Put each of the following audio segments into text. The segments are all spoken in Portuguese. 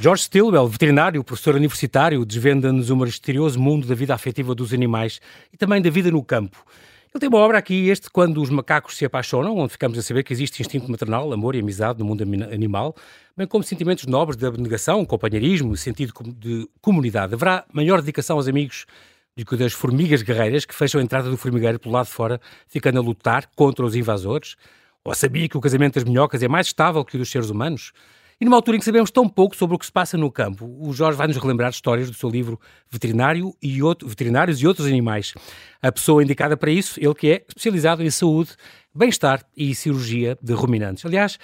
George Stilwell, veterinário, professor universitário, desvenda-nos o misterioso mundo da vida afetiva dos animais e também da vida no campo. Ele tem uma obra aqui, este Quando os Macacos se Apaixonam, onde ficamos a saber que existe instinto maternal, amor e amizade no mundo animal, bem como sentimentos nobres de abnegação, companheirismo, sentido de comunidade. Haverá maior dedicação aos amigos do que das formigas guerreiras que fecham a entrada do formigueiro pelo lado de fora, ficando a lutar contra os invasores? Ou sabia que o casamento das minhocas é mais estável que o dos seres humanos? E numa altura em que sabemos tão pouco sobre o que se passa no campo, o Jorge vai-nos relembrar histórias do seu livro Veterinário e outro, Veterinários e Outros Animais. A pessoa indicada para isso, ele que é especializado em saúde, bem-estar e cirurgia de ruminantes. Aliás,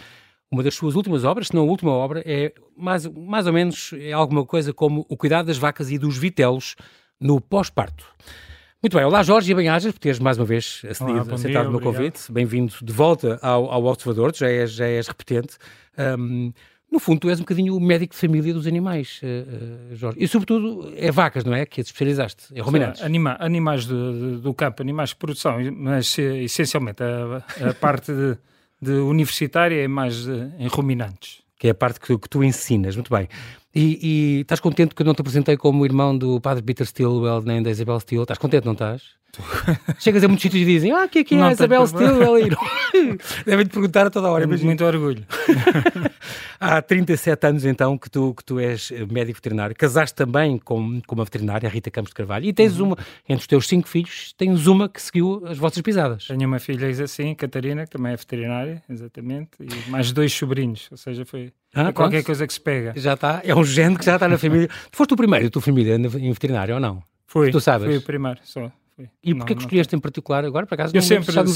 uma das suas últimas obras, se não a última obra, é mais, mais ou menos é alguma coisa como o cuidado das vacas e dos vitelos no pós-parto. Muito bem, olá Jorge e bem-ajas por teres mais uma vez acedido, aceitado o meu convite. Bem-vindo de volta ao, ao Observador, já és, já és repetente. Um, no fundo, tu és um bocadinho o médico de família dos animais, uh, Jorge. E, sobretudo, é vacas, não é? Que te especializaste, é ruminantes. Anima, animais do, do, campo, animais de produção, mas eh, essencialmente a, a parte de, de, universitária é mais em ruminantes. Que é a parte que, que tu ensinas, muito bem. E, e, estás contente que eu não te apresentei como irmão do padre Peter Stilwell nem da Isabel Steele? Estás contente, não estás? Chegas a muitos sítios e dizem, ah, que é que é não a Isabel Stilwell? Devem-te perguntar a toda hora. Muito, muito orgulho. Há 37 anos, então, que tu, que tu és médico veterinário. Casaste também com, com uma veterinária, a Rita Campos de Carvalho. E tens uhum. uma, entre os teus cinco filhos, tens uma que seguiu as vossas pisadas. Tenho uma filha assim, Catarina, que também é veterinária, exatamente. E mais dois sobrinhos, ou seja, foi... Ah, qualquer coisa que se pega. Já está, é um gene que já está na família. tu foste o primeiro da tua família em veterinário ou não? Fui, tu sabes? fui o primeiro, só. E porquê que escolheste em particular agora? Por acaso, eu não, sempre, sempre,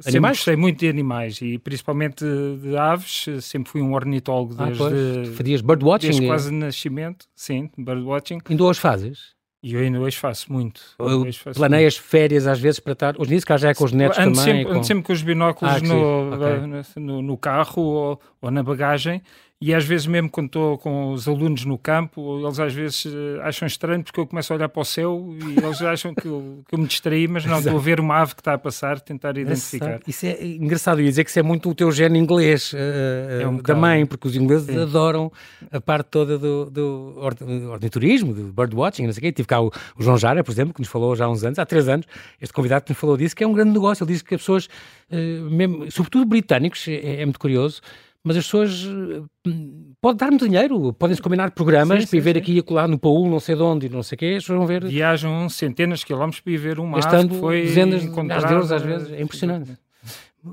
sempre gostei muito de animais e principalmente de, aves. Sempre fui um ornitólogo ah, desde, Fazias birdwatching? Desde quase nascimento, sim, birdwatching. Ainda hoje fazes? E eu ainda hoje faço muito. Hoje faço Planeias muito. férias às vezes para estar. Hoje nisso cá já é com os netos ando também. Sempre, com... Ando sempre com os binóculos ah, no, okay. no, no, carro ou, ou na bagagem e às vezes mesmo quando estou com os alunos no campo, eles às vezes eh, acham estranho porque eu começo a olhar para o céu e eles acham que eu, que eu me distraí, mas não, estou a ver uma ave que está a passar, tentar identificar. Isso é engraçado, ia dizer que isso é muito o teu gene inglês uh, é um mãe, porque os ingleses Sim. adoram a parte toda do, do orniturismo, do birdwatching, não sei o quê. Tive cá o, o, João Jara, por exemplo, que nos falou já há uns anos, há três anos, este convidado que nos falou disso, que é um grande negócio. Ele diz que as pessoas, uh, mesmo, sobretudo britânicos, é, é muito curioso, mas as pessoas eh, pode dar-me dinheiro, podem-se combinar programas sim, para ir ver sim. aqui e acolá no Paul, não sei de onde, não sei o quê, as pessoas vão ver. Viajam centenas de quilómetros para ir ver uma Estando que foi dezenas de euros às vezes, é impressionante.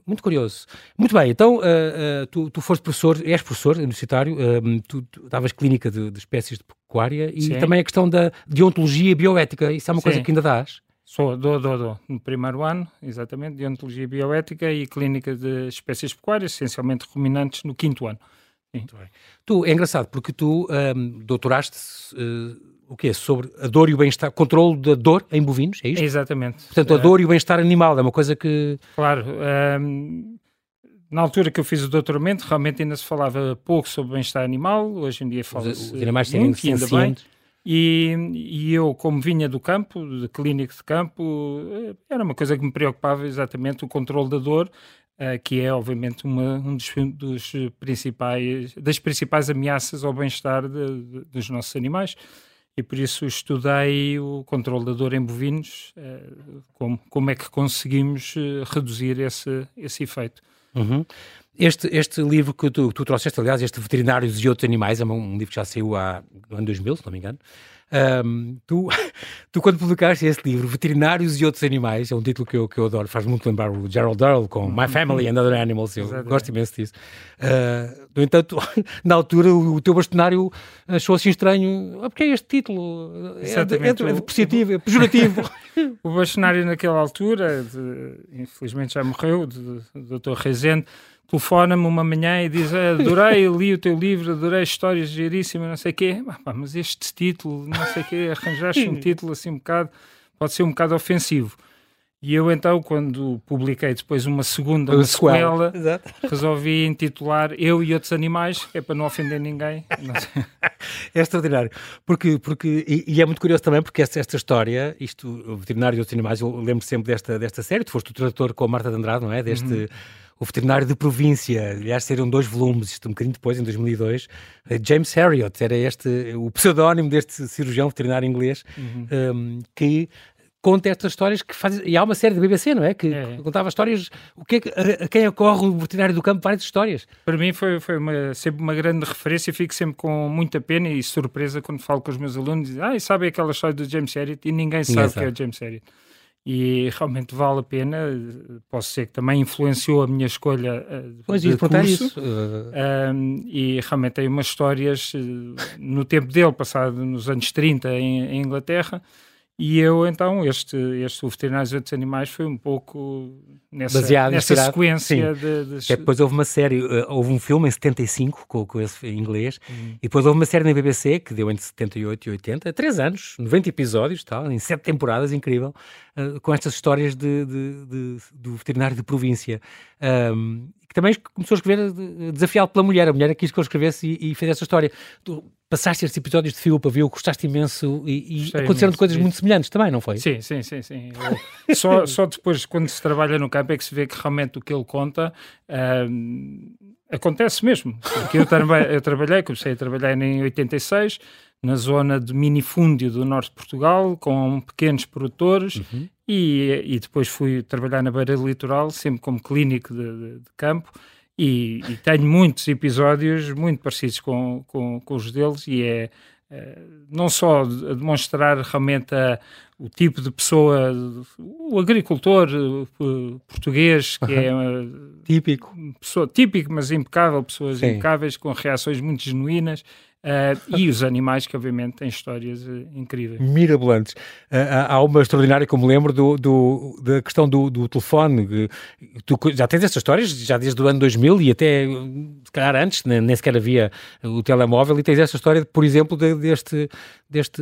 Muito curioso. Muito bem, então uh, uh, tu, tu foste professor, és professor universitário, uh, tu, tu davas clínica de, de, espécies de pecuária e sim. também a questão da deontologia bioética, isso é uma coisa que ainda dás? Sou, dou, dou, dou. No primeiro ano, exatamente, de Ontologia Bioética e Clínica de Espécies Pecuárias, essencialmente ruminantes, no quinto ano. Muito bem. Tu, é engraçado, porque tu um, doutoraste uh, o quê? Sobre a dor e o bem-estar, controle da dor em bovinos, é isto? Exatamente. Portanto, a dor e o bem-estar animal é uma coisa que... Claro. Um, na altura que eu fiz o doutoramento, realmente ainda se falava pouco sobre bem-estar animal, hoje em dia fala-se muito, ainda bem. E, e, eu, como vinha do campo, de clínico de campo, eh, era uma coisa que me preocupava exatamente o controle da dor, uh, que é obviamente uma um dos, dos, principais das principais ameaças ao bem-estar dos nossos animais. E por isso estudei o controle da dor em bovinos, uh, como, como é que conseguimos reduzir esse, esse efeito. Uhum. Este, este livro que tu, tu trouxeste, aliás, este Veterinários e Outros Animais, é um, livro que já saiu há, no ano 2000, se não me engano. Um, tu, tu, quando publicaste este livro, Veterinários e Outros Animais, é um título que eu, que eu adoro, faz muito lembrar o Gerald Earl com My Family and Other Animals, eu Exatamente. gosto imenso disso. Uh, no entanto, na altura, o, o teu bastonário achou assim estranho, ah, porque é este título? É, de, é, de, é positivo, é pejorativo. o bastonário naquela altura, de, infelizmente já morreu, do Dr. Rezende, telefona-me uma manhã e diz: Adorei, li o teu livro, adorei histórias giríssimas, não sei o quê. Ah, mas este título, não sei o quê, arranjaste um título assim um bocado, pode ser um bocado ofensivo. E eu então, quando publiquei depois uma segunda, uma sequela, resolvi intitular Eu e Outros Animais, que é para não ofender ninguém. Não é extraordinário. Porque, porque, e, e, é muito curioso também, porque esta, esta história, isto, o veterinário e outros animais, eu lembro sempre desta, desta série, tu foste o tradutor com a Marta de Andrade, não é? Deste... Uhum o veterinário de província. Aliás, saíram dois volumes, isto um bocadinho depois, em 2002. James Harriot era este, o pseudónimo deste cirurgião veterinário inglês, uhum. um, que conta estas histórias que faz. E há uma série da BBC, não é? Que é. contava histórias. O que é que, a, a, quem ocorre o veterinário do campo, várias histórias. Para mim foi, foi uma, sempre uma grande referência. Fico sempre com muita pena e surpresa quando falo com os meus alunos. Dizem, ah, e sabem aquela história do James Harriet? E ninguém, ninguém sabe, sabe que é o James Harriet. E realmente vale a pena. Posso ser que também influenciou a minha escolha uh, pois, de curso. Isso. Uh... e realmente tem umas histórias uh, no tempo dele, passado nos anos 30 em, em Inglaterra e eu, então, este, este O Veterinários e Outros Animais foi um pouco nessa, Baseado, nessa sequência de, de... É, depois houve uma série, eh, houve um filme em 75 com, com esse em inglês, uhum. e depois houve uma série na BBC que deu entre 78 e 80, três anos, 90 episódios, tal, em sete temporadas, incrível, uh, com estas histórias de, de, do veterinário de província. Um, que também começou a escrever desafiado pela mulher. A mulher quis que eu escrevesse e, e fez essa história. Passaste estes episódios de fio para ver, gostaste imenso e, e aconteceram imenso, coisas muito semelhantes também, não foi? Sim, sim, sim. sim. Eu, só, só depois, quando se trabalha no campo, é que se vê que realmente o que ele conta. Um, acontece mesmo. Porque eu, tra eu trabalhei, comecei a trabalhar em 86, na zona de minifúndio do norte de Portugal, com pequenos produtores, uhum. e, e depois fui trabalhar na beira litoral, sempre como clínico de, de, de campo, e, e, tenho muitos episódios muito parecidos com, com, com os deles, e é, é não só demonstrar realmente a, o tipo de pessoa, o agricultor uh, português, que é típico, pessoa típico, mas impecável, pessoas Sim. impecáveis, com reações muito genuínas, Uh, e os animais, que obviamente têm histórias uh, incríveis. Mirabolantes. Uh, há uma extraordinária que eu me lembro do, do da questão do, do telefone. Tu já tens essas histórias, já desde o ano 2000 e até, se calhar antes, nem, nem sequer havia o telemóvel, e tens essa história, por exemplo, de, deste, deste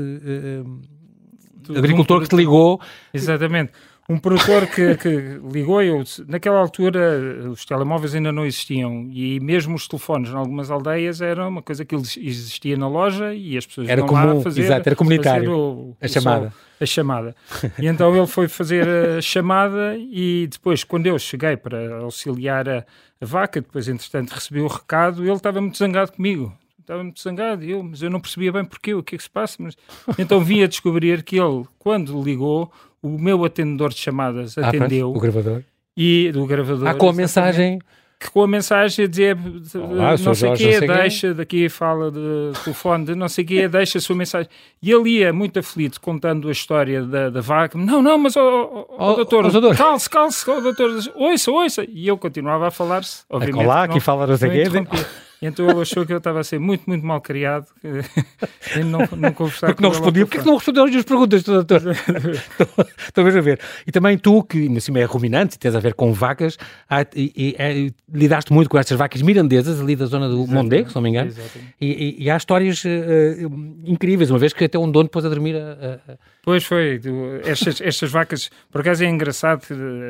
agricultor que te ligou. Exatamente um produtor que, que ligou, eu, naquela altura os telemóveis ainda não existiam e mesmo os telefones em algumas aldeias era uma coisa que existia na loja e as pessoas era comum, lá fazer, exato, era comunitário, o, a chamada. a chamada. E então ele foi fazer a chamada e depois, quando eu cheguei para auxiliar a, a vaca, depois entretanto recebi o recado, ele estava muito zangado comigo estava muito zangado, eu, mas eu não percebia bem porquê, o que é que se passa. Mas... Então vim a descobrir que ele, quando ligou, o meu atendedor de chamadas ah, atendeu. o gravador. E do gravador. Ah, com a mensagem. Que com a mensagem a dizer Olá, não sei o quê, deixa, daqui fala de telefone, de não sei o quê, deixa a sua mensagem. E ele ia muito aflito contando a história da, da vaca. Não, não, mas o oh, oh, oh, doutor, oh, calce, calce, oh, doutor, ouça, ouça. E eu continuava a falar-se, obviamente. Olá, aqui fala não sei quê. Então ele achou que eu estava a ser muito, muito mal criado e não, não conversar Porque não respondia. Porquê que não respondeu as minhas perguntas, doutor? Estou a ver. E também tu, que ainda assim é ruminante, tens a ver com vacas, e, e, e, lidaste muito com estas vacas mirandesas ali da zona do Mondego, se não me engano. E, e, há histórias uh, incríveis, uma vez que até um dono pôs a dormir a, a... Pois foi, estas, estas vacas, por acaso é engraçado,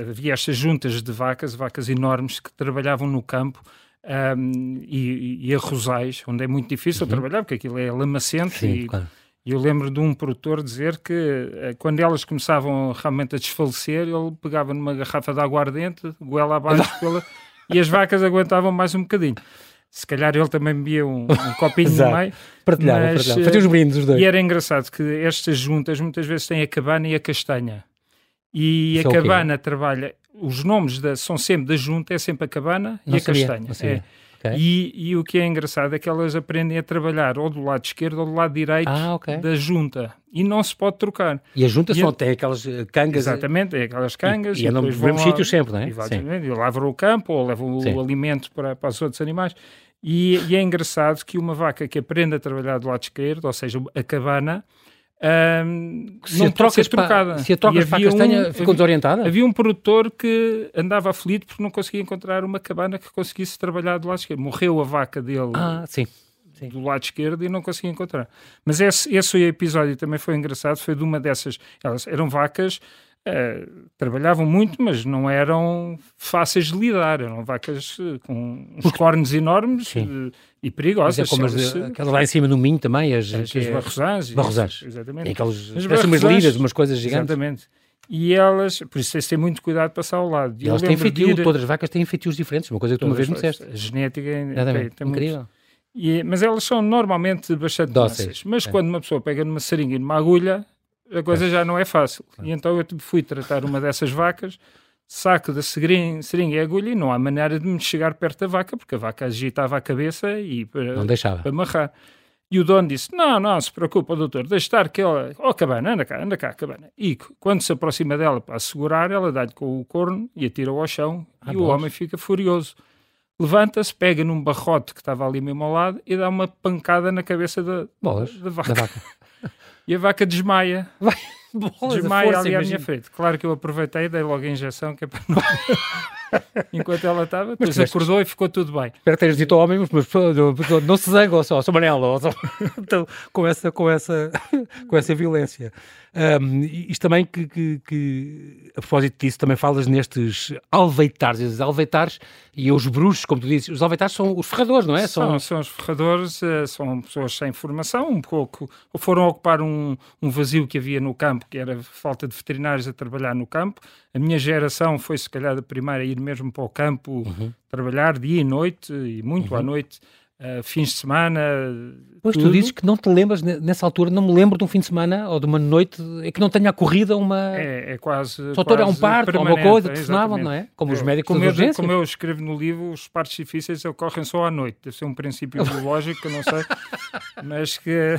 havia estas juntas de vacas, vacas enormes que trabalhavam no campo um, e, e, a Rosais, onde é muito difícil uhum. trabalhar, porque aquilo é lamacente. Sim, e, claro. eu lembro de um produtor dizer que uh, quando elas começavam realmente a desfalecer, ele pegava numa garrafa de aguardente, goela abaixo, pela, e as vacas aguentavam mais um bocadinho. Se calhar ele também bebia um, um copinho no meio. Partilhava, mas, partilhava. Fazia os brindes os dois. E era engraçado que estas juntas muitas vezes têm a cabana e a castanha. E Isso a é cabana trabalha os nomes da, são sempre da junta, é sempre a cabana não e a sabia, castanha. É. Okay. E, e, o que é engraçado é que elas aprendem a trabalhar ou do lado esquerdo ou do lado direito ah, okay. da junta. E não se pode trocar. E a junta e só a... tem aquelas eh, cangas. Exatamente, é aquelas cangas. E, e andam nos mesmos sítios sempre, não é? Exatamente. E lavam o campo ou levam Sim. o alimento para, para os outros animais. E, e, é engraçado que uma vaca que aprende a trabalhar do lado esquerdo, ou seja, a cabana, um, se não ser trocada. Se a trocas para a castanha, um, ficou desorientada? Havia um produtor que andava aflito porque não conseguia encontrar uma cabana que conseguisse trabalhar do lado esquerdo. Morreu a vaca dele ah, sim, sim. do lado esquerdo e não conseguia encontrar. Mas esse, esse episódio também foi engraçado. Foi de uma dessas. Elas eram vacas Uh, trabalhavam muito, mas não eram fáceis de lidar. Eram vacas uh, com uns cornos enormes uh, e perigosas. Mas é como as, aquelas lá em cima no Minho também, as, as, as barrosãs. Barrosãs. Exatamente. Tem aquelas, umas lidas, umas coisas gigantes. Exatamente. E elas, por isso tens de ter muito cuidado de passar ao lado. E elas têm feitio, ir... todas as vacas têm feitios diferentes, uma coisa que tu uma vez me disseste. A genética é, tem Incrível. Muito... E, mas elas são normalmente bastante dóceis. Mas é. quando uma pessoa pega numa seringa e numa agulha, a coisa é. já não é fácil. E então eu fui tratar uma dessas vacas, saco da seringa, seringa e agulha e não há maneira de me chegar perto da vaca, porque a vaca agitava a cabeça e para, não deixava. para amarrar. E o dono disse: Não, não se preocupa, doutor, deixe estar que ela. Oh, cabana, anda cá, anda cá, cabana. E quando se aproxima dela para segurar, ela dá-lhe com o corno e atira-o ao chão ah, e bom. o homem fica furioso. Levanta-se, pega num barrote que estava ali mesmo ao lado e dá uma pancada na cabeça da, Bolas, da vaca. Da vaca. e a vaca desmaia. Vai. Bolas, desmaia ali à minha frente. Claro que eu aproveitei e dei logo a injeção, que é para não. enquanto ela estava, depois mas, acordou e ficou tudo bem. Espero que tenhas dito homem, mas, não se zanga, só, só Manela, só, então, com, essa, com, essa, com essa violência. Um, isto também que, que, que, a propósito disso, também falas nestes alveitares, os alveitares e os bruxos, como tu dizes, os alveitares são os ferradores, não é? São, são, são os ferradores, eh, são pessoas sem formação, um pouco, ou foram ocupar um, um vazio que havia no campo, que era falta de veterinários a trabalhar no campo. A minha geração foi, se calhar, a primeira a ir mesmo para o campo, uhum. trabalhar dia e noite, e muito uhum. à noite, uh, fins de semana. Pois tudo. tu dizes que não te lembras, nessa altura, não me lembro de um fim de semana ou de uma noite é que não tenha corrida uma. É, é quase. Só quase um parto ou uma coisa, telefonavam, não é? Como os médicos como eu, Como eu escrevo no livro, os partos difíceis ocorrem só à noite. Deve ser um princípio biológico, eu não sei, mas que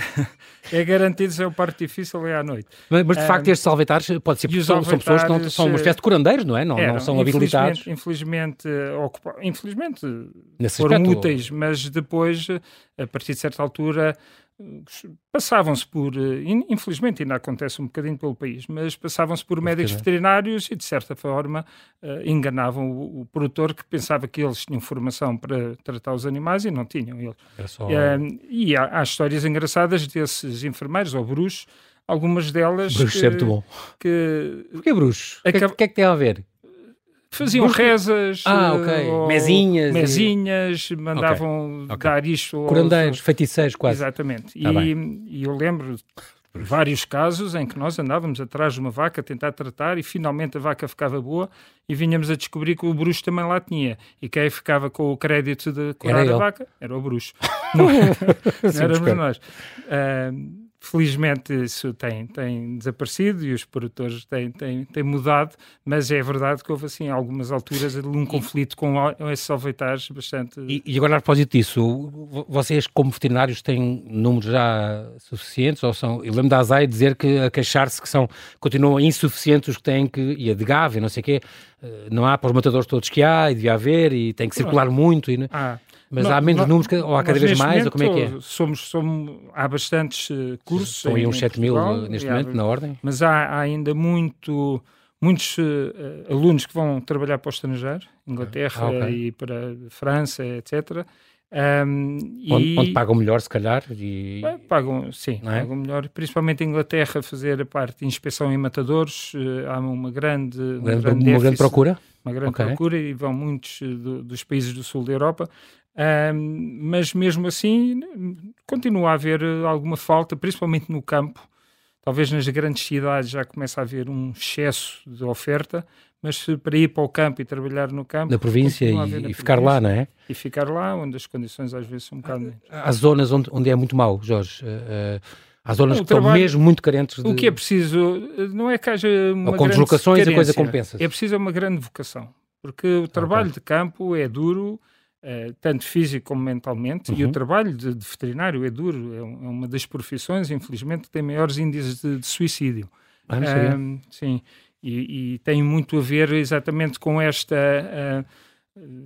é garantido ser o parto difícil é à noite. Mas, mas de facto, estes alvetares pode ser porque são, são, pessoas que não, são uma espécie de curandeiros, não é? Não, eram, não são habilitados. Infelizmente, ocupa, infelizmente foram aspecto, úteis, mas depois, a partir de certa altura, passavam-se por, infelizmente ainda acontece um bocadinho pelo país, mas passavam-se por médicos veterinários e de certa forma enganavam o, o, produtor que pensava que eles tinham formação para tratar os animais e não tinham eles. Só... e há, há, histórias engraçadas desses enfermeiros ou bruxos, algumas delas... Bruxo que, é muito bom. Que, Porquê bruxo? O que, é que é que tem a ver? Faziam Busca... rezas, ah, okay. mesinhas, mesinhas, e... mandavam okay. dar isto. Curandeiros, aos... feiticeiros quase. Exatamente. Tá e, e, eu lembro vários casos em que nós andávamos atrás de uma vaca a tentar tratar e finalmente a vaca ficava boa e vinhamos a descobrir que o bruxo também lá tinha. E quem ficava com o crédito de curar a vaca era o bruxo. não, não éramos nós. Uh, Felizmente isso tem, tem desaparecido e os produtores têm, têm, têm mudado, mas é verdade que houve assim algumas alturas de um conflito com esses alveitares bastante... E, e, agora a propósito disso, vocês como veterinários têm números já suficientes ou são... Eu lembro da ASAI dizer que a queixar-se que são, continuam insuficientes os que têm que... e a de Gave, não sei o quê, eh, não há para os matadores todos que há e devia haver e tem que circular muito e... Ah. Mas não, há menos não, números, ou há cada vez mais, ou como é que é? Somos, somos, há bastantes uh, cursos. Estão aí uns 7 mil Portugal, neste momento, há, na ordem? Mas há, há ainda muito, muitos uh, alunos que vão trabalhar para o estrangeiro, Inglaterra ah, okay. e para França, etc. Um, onde, e... onde, pagam melhor, se calhar? E... Pagam, sim, é? pagam melhor. Principalmente em Inglaterra, fazer a parte de inspeção em matadores, uh, há uma grande, grande, grande, uma grande procura. Uma grande okay. procura e vão muitos do, dos países do sul da Europa um, mas mesmo assim continua a haver alguma falta, principalmente no campo. Talvez nas grandes cidades já começa a haver um excesso de oferta, mas para ir para o campo e trabalhar no campo. Na província e, e ficar lá, não é? E ficar lá, onde as condições às vezes são um bocado. Há, há zonas onde, onde é muito mau, Jorge. Uh, Há zonas que trabalho, estão mesmo muito carentes de... O que é preciso, não é que haja uma Ou com deslocações a coisa compensa. É preciso uma grande vocação. Porque o trabalho okay. de campo é duro, Uh, tanto físico como mentalmente, uhum. e o uhum. trabalho de, de, veterinário é duro, é, é, uma das profissões, infelizmente, que tem maiores índices de, de suicídio. Ah, uh, sim, e, e, tem muito a ver exatamente com esta. Uh,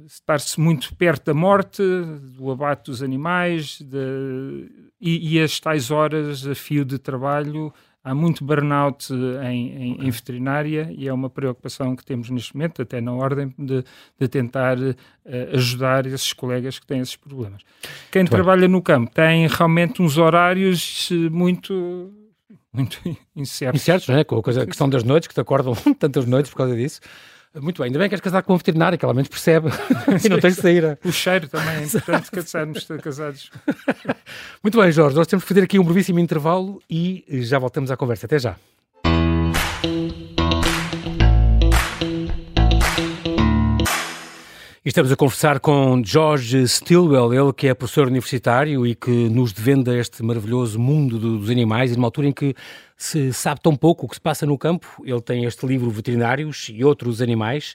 estar-se muito perto da morte, do abate dos animais, de, e, e as tais horas a fio de trabalho há muito burnout em, em, okay. em, veterinária e é uma preocupação que temos neste momento, até na ordem de, de tentar uh, ajudar esses colegas que têm esses problemas. Quem muito trabalha bem. no campo tem realmente uns horários eh, muito muito incertos. Incertos, não é? Com a, coisa, a questão das noites, que te acordam tantas noites por causa disso. Muito bem, ainda bem que és casado com um veterinário, que ela menos percebe e não tens de sair. O cheiro também é importante casarmos casados. Muito bem, Jorge, nós temos que fazer aqui um brevíssimo intervalo e já voltamos à conversa. Até já. Estamos a conversar com George Stilwell, ele que é professor universitário e que nos devenda este maravilhoso mundo dos animais, e numa altura em que se sabe tão pouco o que se passa no campo. Ele tem este livro Veterinários e Outros Animais,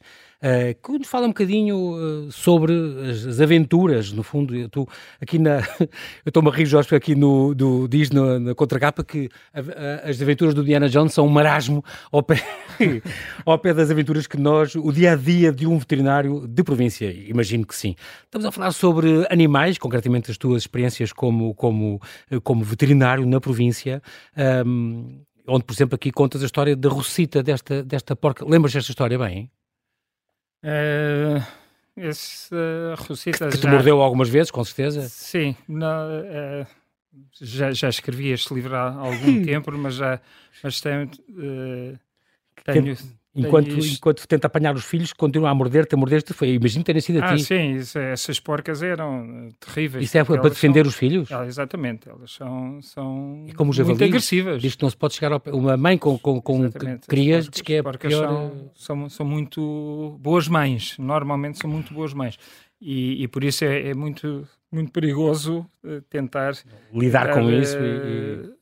que nos fala um bocadinho uh, sobre as, as, aventuras, no fundo. Eu estou aqui na. eu estou-me a rir, Jorge, aqui no, do, diz na, na contracapa que a, a, as aventuras do Diana Jones são um marasmo ao pé, ao pé das aventuras que nós, o dia a dia de um veterinário de província. Imagino que sim. Estamos a falar sobre animais, concretamente as tuas experiências como, como, como veterinário na província. Um, onde, por exemplo, aqui contas a história da Rosita, desta, desta porca. Lembras desta história bem? Uh, esse uh, Rosita que, que já... te mordeu algumas vezes, com certeza? Sim, não, uh, já, já escrevi este livro há algum tempo, mas já mas uh, tenho, Enquanto, enquanto tenta apanhar os filhos, continua a morder-te, a morder-te. Foi, imagino ter sido a ah, ti. sim, isso, essas porcas eram eh, terríveis. Isso é para defender são, os filhos? Ah, exatamente, elas são, são e como muito agressivas. Diz que não se pode chegar ao Uma mãe com, com, com crias diz que é pior... São, são, são, muito boas mães, normalmente são muito boas mães. E, e por isso é, é muito, muito perigoso eh, tentar... Lidar com isso e... e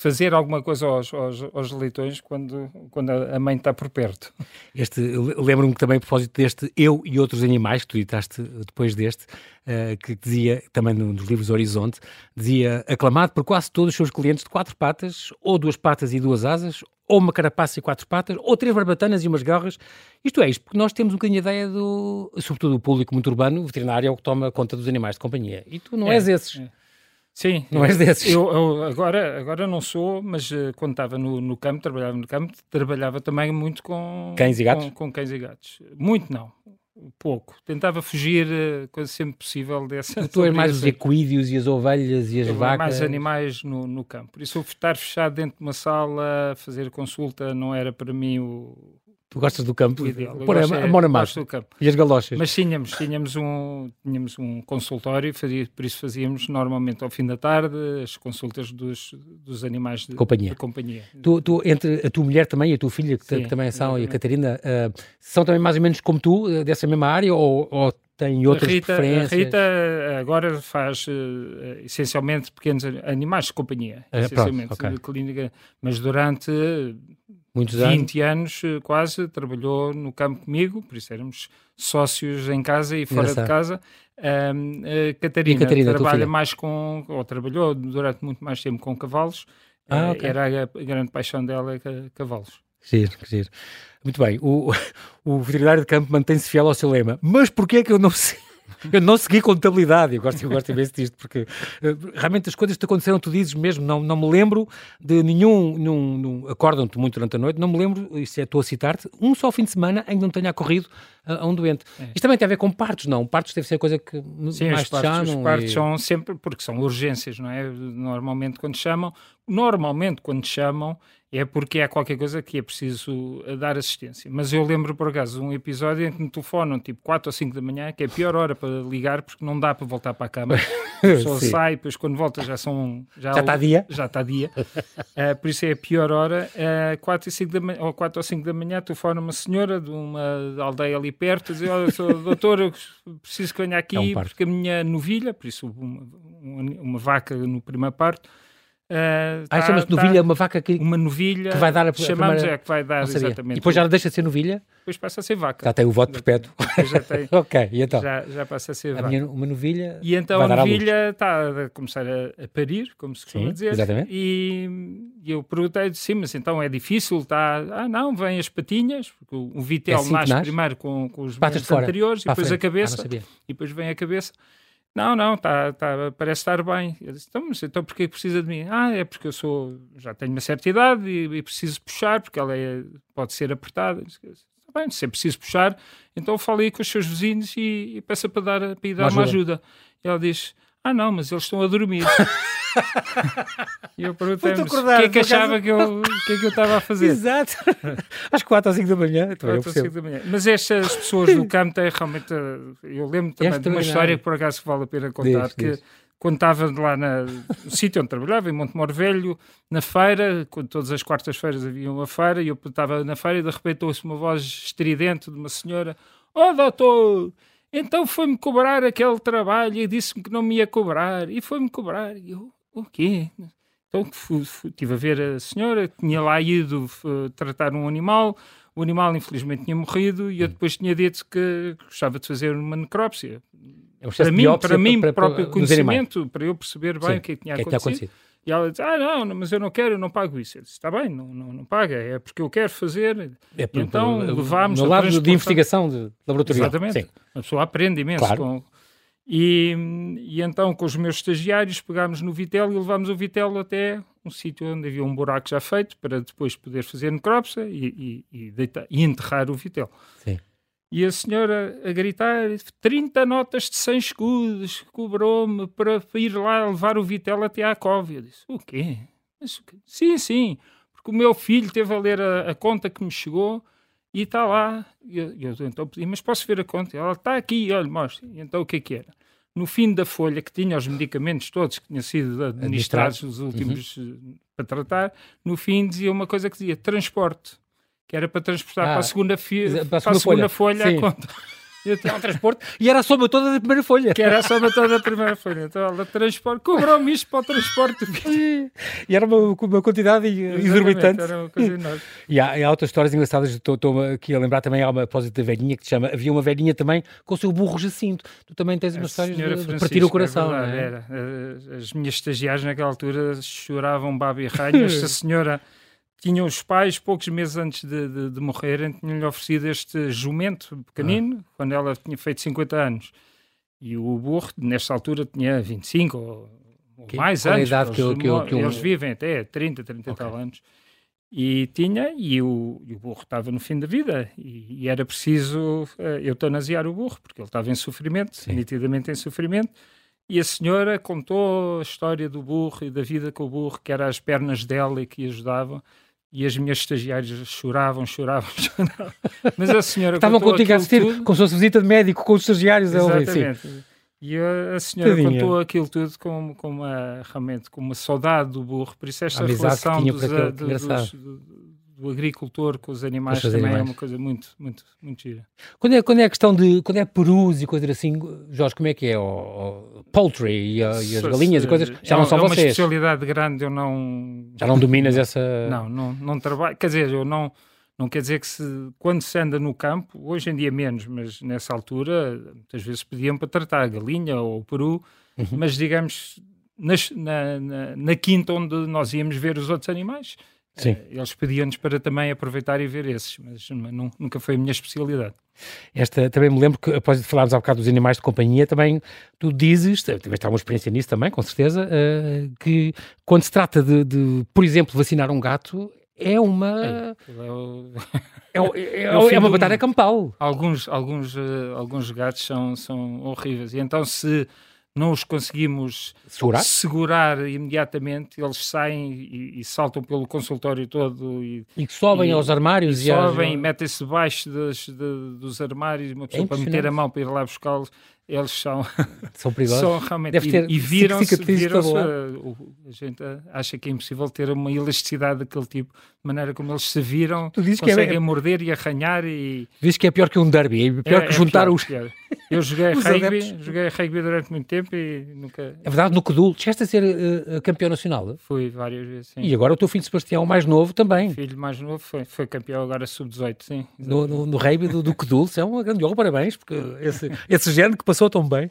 fazer alguma coisa aos, aos, aos leitões quando, quando a mãe está por perto. Este, lembro-me também, a propósito deste Eu e Outros Animais, que tu editaste depois deste, uh, que dizia, também nos livros Horizonte, dizia, aclamado por quase todos os seus clientes de quatro patas, ou duas patas e duas asas, ou uma carapaça e quatro patas, ou três barbatanas e umas garras. Isto é isto, porque nós temos um bocadinho a ideia do, sobretudo o público muito urbano, o veterinário é o que toma conta dos animais de companhia. E tu não é, és esses. É. Sim. Não és desses? Eu, eu, agora, agora não sou, mas uh, quando estava no, no campo, trabalhava no campo, trabalhava também muito com... Cães e gatos? Com, com cães e gatos. Muito não, pouco. Tentava fugir uh, quando sempre possível dessa... Tu és mais os equídeos e as ovelhas e as eu vacas? mais animais no, no campo. Por isso, estar fechado dentro de uma sala, fazer consulta, não era para mim o Tu gostas do campo? Ideal. A, a mão na massa. E as galochas. Mas tínhamos, tínhamos, um, tínhamos um consultório, fazia, por isso fazíamos normalmente ao fim da tarde as consultas dos, dos animais de companhia. De companhia. Tu, tu, entre a tua mulher também e a tua filha, que, Sim, que também são, e a Catarina, uh, são também mais ou menos como tu, uh, dessa mesma área, ou, ou têm outras a Rita, preferências? A Rita agora faz uh, essencialmente pequenos animais de companhia, essencialmente, pronto, okay. de clínica, mas durante Muitos 20 anos. anos eh, quase, trabalhou no campo comigo, por isso éramos sócios em casa e fora Engraçado. de casa. Um, Catarina, Catarina trabalha mais com, ou trabalhou durante muito mais tempo com cavalos. Ah, eh, okay. Era a, grande paixão dela, cavalos. Giro, giro. Muito bem, o, o veterinário de campo mantém-se fiel ao seu lema. Mas porquê é que eu não sei? Eu não segui contabilidade, eu gosto, eu gosto imenso disto, porque uh, realmente as coisas que te aconteceram, tu dizes mesmo, não, não me lembro de nenhum, nenhum, acordam-te muito durante a noite, não me lembro, isso é, estou a citar-te, um só fim de semana em que não tenha ocorrido a, a um doente. É. Isto também tem a ver com partos, não? Partos deve ser coisa que Sim, mais os partos, chamam. Os partos e... são sempre, porque são urgências, não é? Normalmente quando chamam, normalmente quando chamam é porque há qualquer coisa que é preciso eh, dar assistência. Mas eu lembro, por acaso, um episódio em que me telefonam tipo 4 ou 5 da manhã, que é a pior hora para ligar, porque não dá para voltar para a cama. A pessoa sai, depois quando volta já são... Já, já está dia? Já está dia. uh, por isso é a pior hora. Uh, 4, e 5 da manhã, ou 4 ou 5 da manhã, telefona uma senhora de uma aldeia ali perto, diz, olha, sou doutor, eu preciso que venha aqui, é um porque a minha novilha, por isso uma, uma, uma vaca no primeiro parto, Uh, ah, tá, chama-se tá, novilha, uma vaca que, uma novilha que vai dar a, chamamos primeira... é que vai dar exatamente. E depois já deixa de ser novilha? Depois passa a ser vaca. Já tem o voto perpétuo. Já tem. ok, e então? Já, já passa a ser a vaca. Minha, uma novilha E então a novilha está a começar a, a, parir, como se costuma dizer. Exatamente. E, e eu perguntei sim, mas então é difícil, está... Ah, não, vem as patinhas, porque o, o vitel é assim nasce primeiro com, com os Patas anteriores, e depois a cabeça, ah, e depois vem a cabeça. Não, não, tá, tá, parece estar bem. Eu disse, então, mas então porquê precisa de mim? Ah, é porque eu sou, já tenho uma certa idade e, e preciso puxar, porque ela é, pode ser apertada. Disse, tá bem, se é preciso puxar, então fale com os seus vizinhos e, e peça para dar, para ir dar uma ajuda. uma ajuda. E ela diz, ah não, mas eles estão a dormir. e eu perguntei o que é que achava que eu, que é que eu estava a fazer. Exato. Às 4 ou 5 da manhã. 4 ou 5 da manhã. Mas estas pessoas do campo têm realmente... Eu lembro também de uma história que por acaso vale a pena contar, diz, que diz. quando estava lá na, no sítio onde trabalhava, em Montemor Velho, na feira, quando todas as quartas-feiras havia uma feira, e eu estava na feira e de repente ouço uma voz estridente de uma senhora, oh doutor Então foi-me cobrar aquele trabalho e disse-me que não me ia cobrar. E foi-me cobrar. E eu, o quê? Então fui, fui, tive a ver a senhora, tinha lá ido uh, tratar um animal, o animal infelizmente tinha morrido e eu depois tinha dito que gostava de fazer uma necrópsia. É um para, mim, para mim, para, próprio para, conhecimento, para eu perceber bem Sim, o que, é que tinha que acontecido. acontecido. E ela disse, ah, não, mas eu não quero, eu não pago isso. Disse, está bem, não, não, não paga, é porque eu quero fazer. É por, então levámos... No lado de investigação de laboratorial. Exatamente. Sim. A pessoa aprende imenso claro. com... E, e, então, com os meus estagiários, pegámos no Vitel e levámos o Vitel até um sítio onde havia um buraco já feito para depois poder fazer necrópsia e, e, e, deitar, e enterrar o Vitel. Sim. E a senhora a gritar: 30 notas de 100 escudos, cobrou-me para ir lá levar o Vitel até à cova. Eu disse: O quê? Mas, sim, sim, porque o meu filho teve a ler a, a conta que me chegou e está lá. E eu, eu, então pedi: Mas posso ver a conta? Ela está aqui, olha, mostra. E então o que é que era? No fim da folha, que tinha os medicamentos todos que tinham sido administrados os últimos uhum. para tratar, no fim dizia uma coisa que dizia transporte que era para transportar ah, para a segunda, fi, para a segunda, para a segunda folha, folha a conta. Então, um transporte e era a soma toda da primeira folha. Que era a soma toda da primeira folha. Então ela transporte, cobrou-me isto para o transporte. e era uma, uma quantidade exorbitante. Era uma coisa enorme. E há, há outras histórias engraçadas, estou, estou aqui a lembrar também, há uma propósito da velhinha que te chama, havia uma velhinha também com o seu burro Jacinto. Tu também tens uma história de, de, partir o coração. É verdade, é? As minhas estagiárias naquela altura choravam baba e raio. Esta senhora tinham os pais, poucos meses antes de, de, de morrerem, tinham-lhe oferecido este jumento pequenino, ah. quando ela tinha feito 50 anos. E o burro, nesta altura, tinha 25 ou, ou que, mais anos. Idade que, que, que, eles vivem até 30, 30 okay. tal anos. E tinha, e o, e o burro estava no fim da vida, e, e era preciso uh, eutanasiar o burro, porque ele estava em sofrimento, Sim. nitidamente em sofrimento. E a senhora contou a história do burro e da vida com o burro, que era as pernas dela e que ajudavam e as minhas estagiárias choravam, choravam, choravam. Mas a senhora Estavam contigo a assistir, tudo... como se fosse visita de médico com os estagiários. Exatamente. Sim. E a, a senhora Tadinha. contou aquilo tudo com, com uma, realmente, com uma saudade do burro. Por isso esta relação dos, aquele, dos, dos, do agricultor com os animais também é animais. é uma coisa muito, muito, muito gira. Quando é, quando é a questão de, quando é perus e coisas assim, Jorge, como é que é? O, o poultry e, a, e as galinhas e coisas, já é, não são é vocês? É uma especialidade grande, eu não... Já não dominas essa... Não, não, não trabalho, quer dizer, eu não... Não quer dizer que se, quando se anda no campo, hoje em dia menos, mas nessa altura, muitas vezes pediam para tratar a galinha ou o peru, uhum. mas digamos, nas, na, na, na, quinta onde nós íamos ver os outros animais, Sim. Eh, eles pediam-nos para também aproveitar e ver esses, mas nunca foi a minha especialidade. Esta, também me lembro que, após falarmos há bocado dos animais de companhia, também tu dizes, tiveste alguma experiência nisso também, com certeza, uh, que quando se trata de, de, por exemplo, vacinar um gato, é uma. É, é, é, é uma batalha campal. Alguns, alguns, uh, alguns gatos são, são horríveis. E então, se não os conseguimos segurar, segurar imediatamente, eles saem e, e, saltam pelo consultório todo e, e sobem e, aos armários e, sobem e metem-se debaixo dos, de, dos armários, uma pessoa é para meter a mão para ir lá buscá-los eles são, são perigosos. São realmente, Deve ter e, e viram-se, viram a, gente acha que é impossível ter uma elasticidade daquele tipo, de maneira como eles se viram, dizes conseguem é, morder e arranhar e... Dizes que é pior que um derby, é pior é, que juntar é pior, os... Pior. Eu joguei rugby, joguei rugby durante muito tempo e nunca... É verdade, no Codul, chegaste a ser uh, campeão nacional? Fui várias vezes, sim. E agora o teu filho Sebastião, mais novo, também. O filho mais novo foi, foi campeão agora sub-18, sim. No, no, no rugby do, do Codul, isso é uma grande honra, parabéns, porque esse, esse género que passou passou tão bem.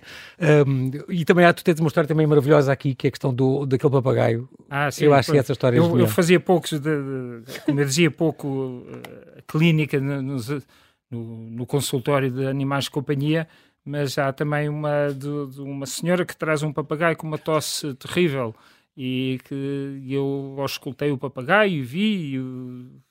Um, e também há, tu tens uma história também maravilhosa aqui, que é a questão do, daquele papagaio. Ah, sim, eu acho que essa história eu, é eu fazia poucos, de, de, como eu dizia pouco, uh, clínica no, no, no, consultório de animais de companhia, mas há também uma, de, de uma senhora que traz um papagaio com uma tosse terrível e que eu auscultei o papagaio e vi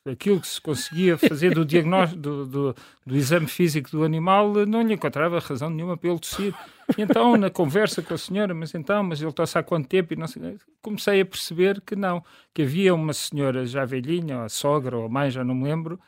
aquilo que se conseguia fazer do diagnóstico, do, do, do, exame físico do animal, não lhe encontrava razão nenhuma para ele tossir. E então, na conversa com a senhora, mas então, mas ele tosse há quanto tempo? E não sei, comecei a perceber que não, que havia uma senhora já velhinha, ou a sogra, ou a mãe, já não me lembro,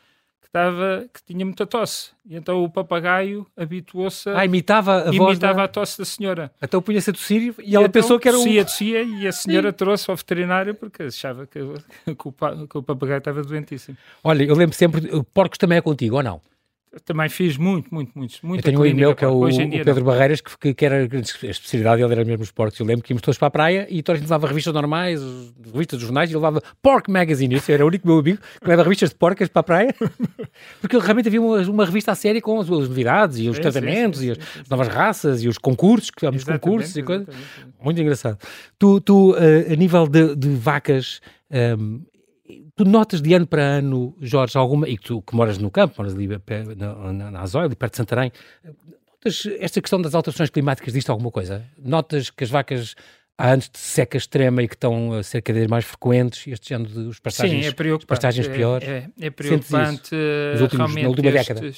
estava, que tinha muita tosse. E então o papagaio habituou-se a... Ah, imitava a imitava da... a tosse da senhora. Então punha-se a tossir e, e ela então, pensou que era um... Tossia, tossia e a senhora trouxe ao veterinário porque achava que, que, o, que o papagaio estava doentíssimo. Olha, eu lembro sempre, porcos também é contigo, ou não? Também fiz muito, muito, muito. muito eu tenho um e-mail que é o, o Pedro não. Barreiras, que, que, que, era a especialidade dele era mesmo os porcos. Eu lembro que íamos todos para a praia e todos levava revistas normais, revistas dos jornais, e ele levava Pork Magazine. Esse era o único meu amigo que leva revistas de porcas para a praia, porque realmente havia uma, uma revista à série com as, as novidades e os sim, tratamentos sim, sim, e as novas raças e os concursos, que fizemos concursos e coisas. Muito engraçado. Tu, tu uh, a nível de, de vacas. Um, Tu notas de ano para ano, Jorge, alguma, e que tu que moras no campo, moras ali na, na, na Azóia, ali perto de Santarém, notas esta questão das alterações climáticas disto alguma coisa? Notas que as vacas há anos de seca extrema e que estão a ser cada vez mais frequentes, este ano dos pastagens, Sim, é preocupante. pastagens piores? É, é, é preocupante últimos, realmente na última década.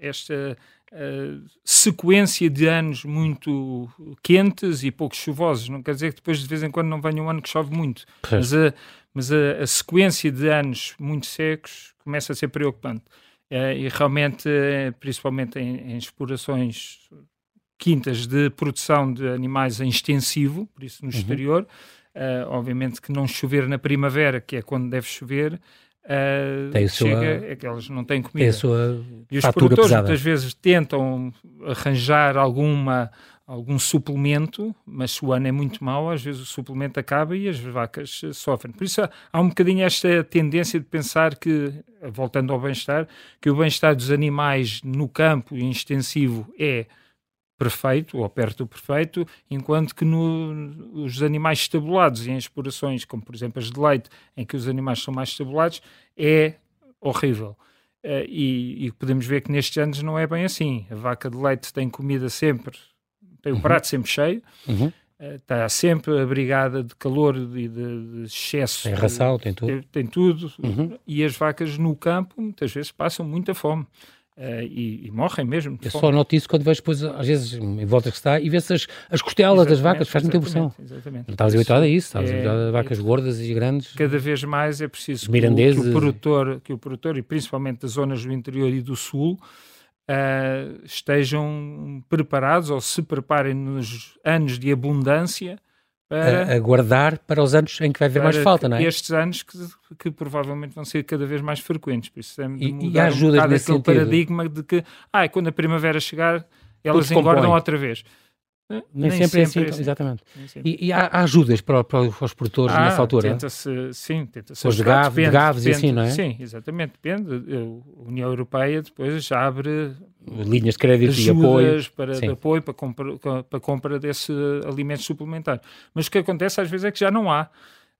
esta uh, sequência de anos muito quentes e pouco chuvosos. Não quer dizer que depois de vez em quando não venha um ano que chove muito, mas a, mas a, a, sequência de anos muito secos começa a ser preocupante. Uh, e realmente, uh, principalmente em, em, explorações quintas de produção de animais em extensivo, por isso no uhum. exterior, uh, obviamente que não chover na primavera, que é quando deve chover, tem chega, sua, é que elas não têm comida. Tem a sua e os produtores pesada. muitas vezes tentam arranjar alguma algum suplemento, mas se o ano é muito mau, às vezes o suplemento acaba e as vacas sofrem. Por isso há um bocadinho esta tendência de pensar que, voltando ao bem-estar, que o bem-estar dos animais no campo e extensivo é perfeito ou perto do perfeito, enquanto que no, os animais estabulados em explorações, como por exemplo as de leite, em que os animais são mais estabulados, é horrível. Uh, e, e, podemos ver que nestes anos não é bem assim. A vaca de leite tem comida sempre tem o uhum. prato sempre cheio, uhum. uh, está sempre abrigada de calor e de, de, excesso. Tem ração, tem tudo. Tem, tem tudo. Uhum. E as vacas no campo muitas vezes passam muita fome. Uh, e, e, morrem mesmo. Eu fome. só noto isso quando vejo depois, às vezes, em volta que está, e vê-se as, as costelas das vacas, faz muita impressão. Exatamente. Não estavas habituado a isso, estavas é, habituado a vacas é, gordas e grandes. Cada vez mais é preciso que o, que o, produtor, que o produtor, e principalmente das zonas do interior e do sul, uh, estejam preparados ou se preparem nos anos de abundância para aguardar para os anos em que vai haver mais falta, não é? Estes anos que, que, provavelmente vão ser cada vez mais frequentes, por isso temos de mudar e, e ajuda um nesse sentido. paradigma de que ah, quando a primavera chegar elas engordam outra vez. Nem, sempre, sempre é assim, assim. exatamente. E, e, há, ajudas para, para os produtores ah, nessa altura? Tenta-se, sim, tenta-se. Os gaves, depende, gaves depende, e assim, não é? Sim, exatamente, depende. A União Europeia depois abre linhas de crédito e apoio. Para, de apoio para compra, para compra desse alimento suplementar. Mas o que acontece às vezes é que já não há.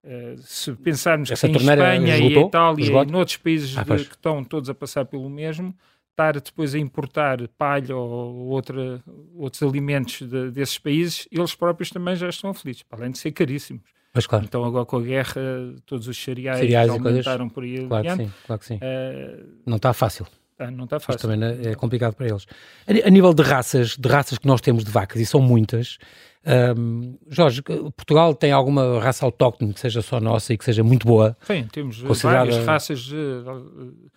Uh, se pensarmos Essa que em Espanha esgotou, e Itália esgotou? e noutros países ah, de, que estão todos a passar pelo mesmo, estar depois a importar palha ou outra, outros alimentos de, desses países, eles próprios também já estão aflitos, além de ser caríssimos. Mas claro. Então agora com a guerra, todos os cereais, cereais aumentaram coisas, por aí claro que sim, claro que sim. Uh, não está fácil. Ah, não está fácil. Mas também é complicado para eles. A, a, nível de raças, de raças que nós temos de vacas, e são muitas, um, Jorge, Portugal tem alguma raça autóctone que seja só nossa e que seja muito boa? Sim, temos várias raças uh,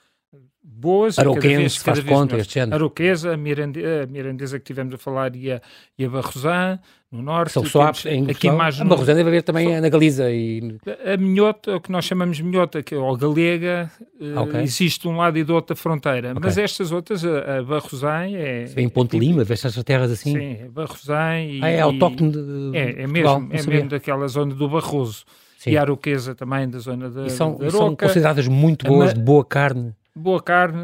boas. Aroquense, faz conta, este ano. Aroquesa, a, Mirande, a mirandesa que tivemos a falar e a, e a Barrosan, no norte. São só em aqui mais a Barrosan deve haver também na Galiza. E... A minhota, o que nós chamamos de minhota, que é o galega, eh, okay. existe de um lado e do outro a fronteira. Okay. Mas estas outras, a, a Barrosan é... Se vem em Ponte Lima, vês estas terras assim? Sim, a Barrosan e... Ah, é autóctone de É, é mesmo, é mesmo daquela zona do Barroso. Sim. E a Aroquesa também, da zona da, e são, da são consideradas muito boas, de boa carne boa carne,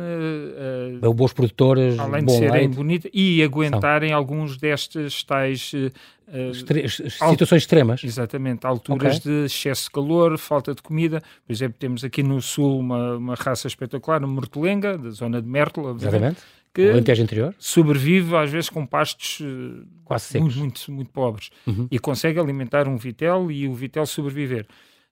uh, boas produtoras, além de serem bonitas e aguentarem São. alguns destes tais uh, Estre situações extremas. Exatamente, alturas okay. de excesso de calor, falta de comida. Por exemplo, temos aqui no sul uma, uma raça espetacular, uma mortelenga, da zona de Mértola, exatamente. que sobrevive às vezes com pastos quase muito, muito, muito pobres uhum. e consegue alimentar um vitel e o vitel sobreviver.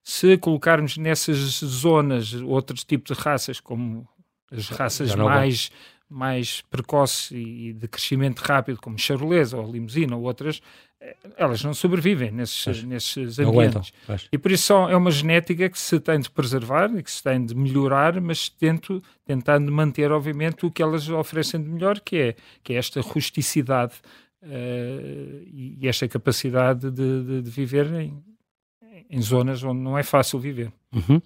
Se colocarmos nessas zonas outros tipos de raças, como as raças mais, mais precoces e de crescimento rápido, como charolesa ou limusina ou outras, eh, elas não sobrevivem nesses, nesses ambientes. e por isso é uma genética que se tem de preservar e que se tem de melhorar, mas tento, tentando manter, obviamente, o que elas oferecem de melhor, que é, que é esta rusticidade uh, e, e, esta capacidade de, de, de viver em, em zonas onde não é fácil viver. Uhum.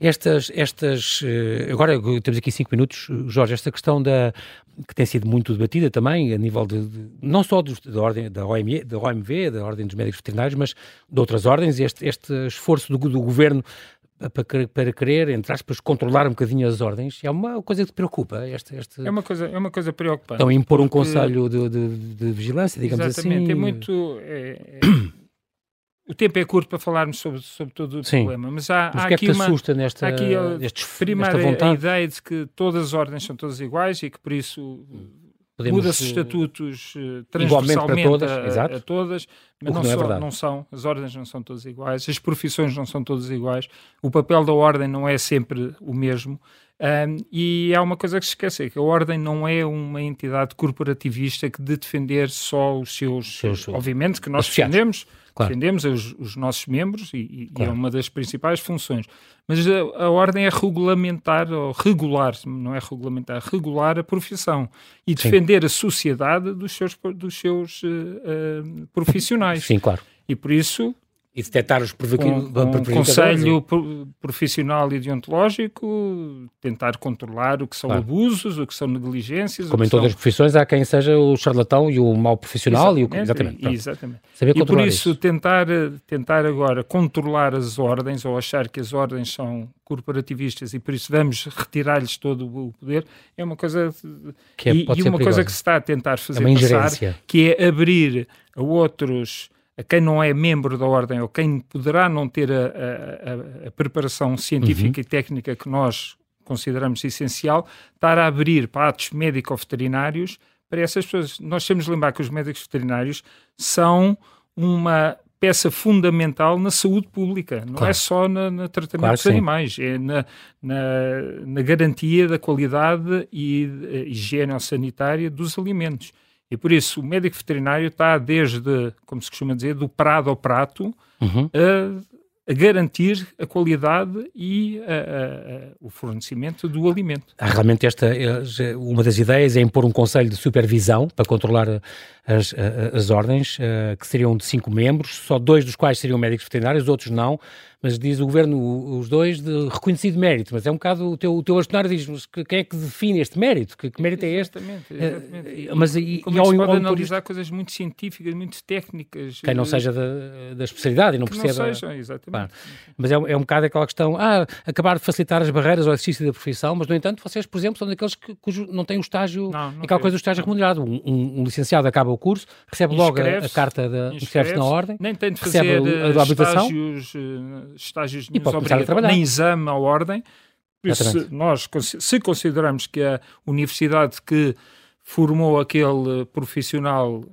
Estas, estas, eh, agora temos aqui cinco minutos, Jorge, esta questão da que tem sido muito debatida também a nível de, de não só dos, da ordem da, OME, da OMV, da ordem dos médicos veterinários, mas de outras ordens, este, este esforço do, do governo para, para querer, entre aspas, controlar um bocadinho as ordens, é uma coisa que te preocupa? Este, este... É, uma coisa, é uma coisa preocupante. Então, impor um conselho de, de, de, vigilância, digamos exatamente, assim. É muito. É, é... O tempo é curto para falarmos sobre, sobre todo o Sim. problema, mas há, mas há que aqui é que uma, assusta nesta, aqui a, primeira a ideia de que todas as ordens são todas iguais e que por isso muda-se os estatutos uh, transversalmente para todas, a, a, todas, mas não, não, é só, não, são, as ordens não são todas iguais, as profissões não são todas iguais, o papel da ordem não é sempre o mesmo. Um, e há uma coisa que se esquece, é que a Ordem não é uma entidade corporativista que de defender só os seus, seus obviamente que nós defendemos, claro. defendemos os, os, nossos membros e, claro. e, é uma das principais funções. Mas a, a, ordem é regulamentar, ou regular, não é regulamentar, regular a profissão e defender Sim. a sociedade dos seus, dos seus uh, uh, profissionais. Sim, claro. E por isso e detectar os com, com conselho profissional e deontológico, tentar controlar o que são claro. abusos, o que são negligências. Como em todas são... as profissões, há quem seja o charlatão e o mau profissional. Exatamente. E o... Exatamente. exatamente. Saber e por isso, isso, Tentar, tentar agora controlar as ordens ou achar que as ordens são corporativistas e por isso vamos retirar-lhes todo o poder, é uma coisa que é, e, e uma coisa que se está a tentar fazer é passar, que é abrir a outros a quem não é membro da Ordem ou quem poderá não ter a, a, a preparação científica uhum. e técnica que nós consideramos essencial, estar a abrir para atos médico-veterinários para essas pessoas. Nós temos de lembrar que os médicos veterinários são uma peça fundamental na saúde pública, não é claro. é só no, no tratamento claro, dos sim. animais, é na, na, na, garantia da qualidade e higiene sanitária dos alimentos. E por isso o médico veterinário está desde, como se costuma dizer, do prado ao prato, uhum. a, a, garantir a qualidade e a, o fornecimento do alimento. Realmente esta uma das ideias é impor um conselho de supervisão para controlar as, as ordens, eh, que seriam de cinco membros, só dois dos quais seriam médicos veterinários, outros não mas diz o governo, os dois, de reconhecido mérito. Mas é um bocado o teu, o teu bastonário diz quem é que define este mérito? Que, que mérito é este? Exatamente, exatamente. Uh, mas, e, Como e é ao, pode ao, analisar coisas muito científicas, muito técnicas. Quem não seja da, da especialidade e não perceba. Não sejam, exatamente. Mas é, é um bocado aquela questão, ah, acabar de facilitar as barreiras ao exercício da profissão, mas no entanto vocês, por exemplo, são daqueles que, cujo não têm o estágio, não, não aquela coisa do estágio remunerado. Um, um, um, licenciado acaba o curso, recebe logo a, a, carta, da, inscreve-se na ordem, nem tem de fazer recebe a, a, a estágios estágios e pode começar a trabalhar. nem exame à ordem. Se, nós, se consideramos que a universidade que formou aquele profissional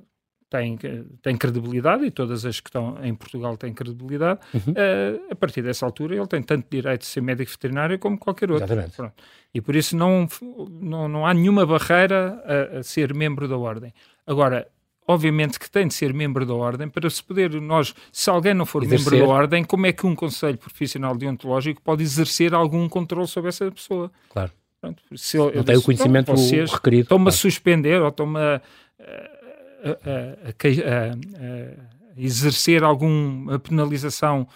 tem, tem credibilidade, e todas as que estão em Portugal têm credibilidade, uhum. uh, a partir dessa altura ele tem tanto direito de ser médico veterinário como qualquer outro. E por isso não, não, não há nenhuma barreira a, a ser membro da Ordem. Agora, obviamente que tem de ser membro da ordem para se poder nós, se alguém não for exercer. membro da ordem, como é que um conselho profissional deontológico pode exercer algum controle sobre essa pessoa? Claro. Pronto, se eu, não eu tem disse, o conhecimento vocês requerido. Estão-me claro. a suspender ou estão-me a, a, a, exercer alguma penalização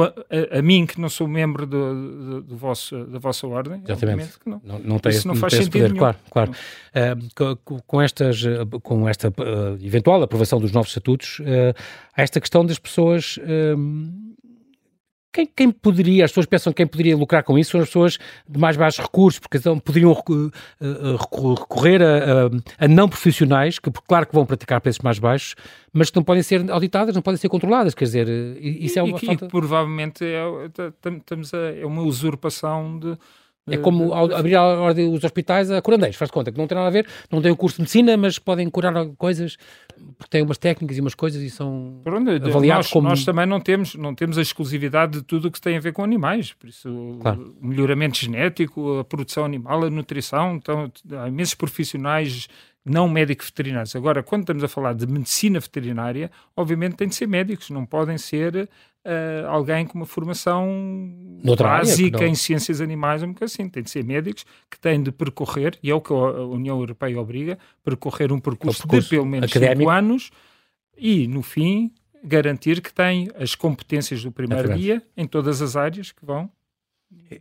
a, a, mim que não sou membro do, do, do vosso, da vossa ordem, Exatamente. não. Não, não tem, Isso não, não faz sentido poder, nenhum. Claro, claro. Uh, com, com, estas, com esta uh, eventual aprovação dos novos estatutos, uh, há esta questão das pessoas quem, quem, poderia, as pessoas pensam que quem poderia lucrar com isso são as pessoas de mais baixos recursos, porque então poderiam recorrer a, a, a, não profissionais, que claro que vão praticar preços mais baixos, mas que não podem ser auditadas, não podem ser controladas, quer dizer, isso é uma e, falta... E provavelmente é, estamos a, é uma usurpação de é como abrir a ordem os hospitais a curandeiros, faz conta que não tem nada a ver, não tem o curso de medicina, mas podem curar coisas, porque têm umas técnicas e umas coisas e são Pronto, avaliados nós, como... Nós também não temos, não temos a exclusividade de tudo o que tem a ver com animais, por isso claro. o melhoramento genético, a produção animal, a nutrição, então, há imensos profissionais não médicos veterinários. Agora, quando estamos a falar de medicina veterinária, obviamente tem de ser médicos, não podem ser uh, alguém com uma formação Noutra básica área, em ciências animais, um assim. Tem de ser médicos que têm de percorrer, e é o que a União Europeia obriga, percorrer um percurso, percurso de pelo menos 5 anos e, no fim, garantir que tem as competências do primeiro é dia em todas as áreas que vão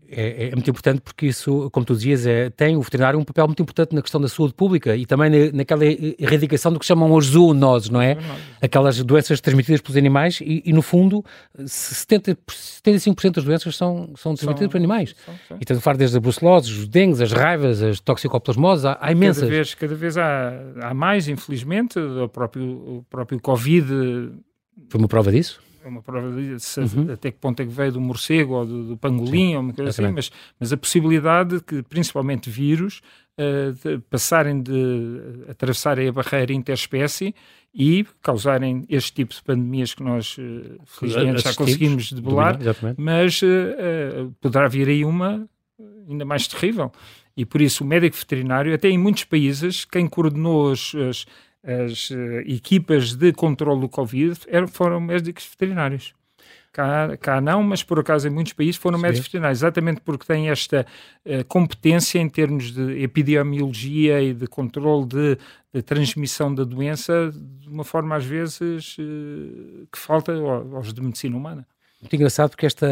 é, é, muito importante porque isso, como tu dizias, é, tem o veterinário um papel muito importante na questão da saúde pública e também na, naquela erradicação do que chamam os zoonoses, não é? Aquelas doenças transmitidas pelos animais e, e no fundo, 70, 75% das doenças são, são transmitidas por animais. São, são. E a falar desde a brucelose, os dengues, as raivas, as toxicoplasmoses, há, há imensas. Cada vez, cada vez há, há mais, infelizmente, o próprio, o próprio Covid... Foi uma prova disso? É uma prova de uhum. até que ponto é que veio do morcego ou do, do pangolim Sim, ou uma coisa assim, mas, mas a possibilidade de que, principalmente vírus, uh, de passarem de atravessarem a barreira interespécie e causarem este tipo de pandemias que nós, uh, felizmente, já conseguimos debelar, mas uh, poderá vir aí uma ainda mais terrível. E por isso o médico veterinário, até em muitos países, quem coordenou as, as as uh, equipas de controle do Covid eram, foram médicos veterinários. Cá, cá não, mas por acaso em muitos países foram Sim. médicos veterinários, exatamente porque têm esta uh, competência em termos de epidemiologia e de controle de, de transmissão da doença de uma forma às vezes uh, que falta aos de medicina humana. Muito engraçado porque esta,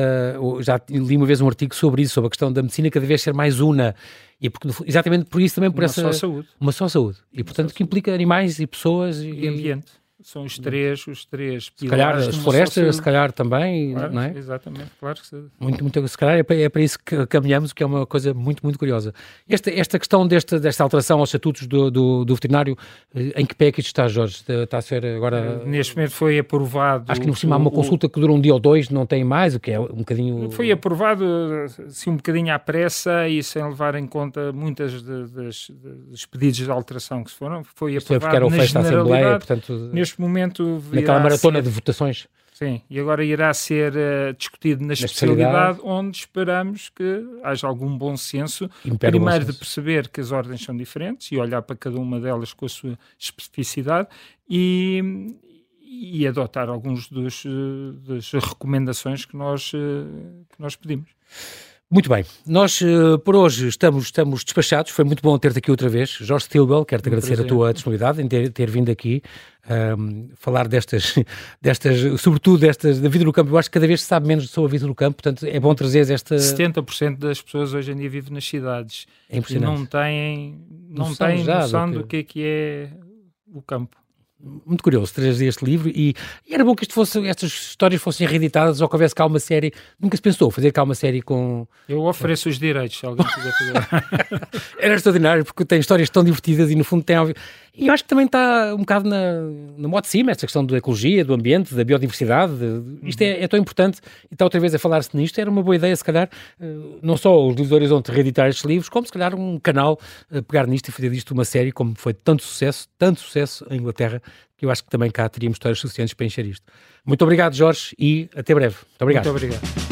já li uma vez um artigo sobre isso, sobre a questão da medicina cada vez ser mais una. E porque, exatamente por isso também por uma essa só saúde. uma só saúde. E portanto que implica animais e pessoas e, e ambiente são os três, os três Se calhar as florestas, se calhar também, claro, não é? Exatamente, claro que sim. Muito, muito, se calhar é para, é para isso que caminhamos, o que é uma coisa muito, muito curiosa. Esta, esta questão desta, desta alteração aos estatutos do, do, do veterinário, eh, em que pé é que isto está, Jorge? Está a ser agora... Neste momento foi aprovado... Acho que no cima há uma consulta que dura um dia ou dois, não tem mais, o que é um bocadinho... Foi aprovado, assim, um bocadinho à pressa e sem levar em conta muitas de, das, dos pedidos de alteração que se foram. Foi aprovado Isto é porque era o fecho da Assembleia, portanto... Neste momento naquela maratona ser, de votações. Sim, e agora irá ser uh, discutido na, na especialidade, especialidade, onde esperamos que haja algum bom senso, Império primeiro bom senso. de perceber que as ordens são diferentes e olhar para cada uma delas com a sua especificidade e, e adotar alguns dos, uh, das recomendações que nós, uh, que nós pedimos. Muito bem, nós uh, por hoje estamos, estamos despachados, foi muito bom ter-te aqui outra vez. Jorge Stilwell, quero-te agradecer prazer. a tua disponibilidade em ter, ter vindo aqui um, ehm, falar destas, destas, sobretudo destas, da vida no campo. Eu acho que cada vez se sabe menos sobre a vida no campo, portanto é bom trazer esta... 70% das pessoas hoje em dia vivem nas cidades é e não têm, não noção têm noção do que é que é o campo muito curioso trazer este livro e, e, era bom que isto fosse, estas histórias fossem reeditadas ou que houvesse cá uma série. Nunca se pensou fazer cá uma série com. Eu ofereço os direitos, se alguém quiser fazer. era extraordinário porque tem histórias tão divertidas e no fundo tem. E eu acho que também está um bocado na, na moda de cima, esta questão da ecologia, do ambiente, da biodiversidade. De, isto é, é, tão importante e está outra vez a falar-se nisto. Era uma boa ideia, se calhar, eh, não só os livros do Horizonte reeditar estes livros, como se calhar um canal a pegar nisto e fazer disto uma série, como foi tanto sucesso, tanto sucesso em Inglaterra, que eu acho que também cá teríamos histórias suficientes para encher isto. Muito obrigado, Jorge, e até breve. Muito obrigado. Muito obrigado.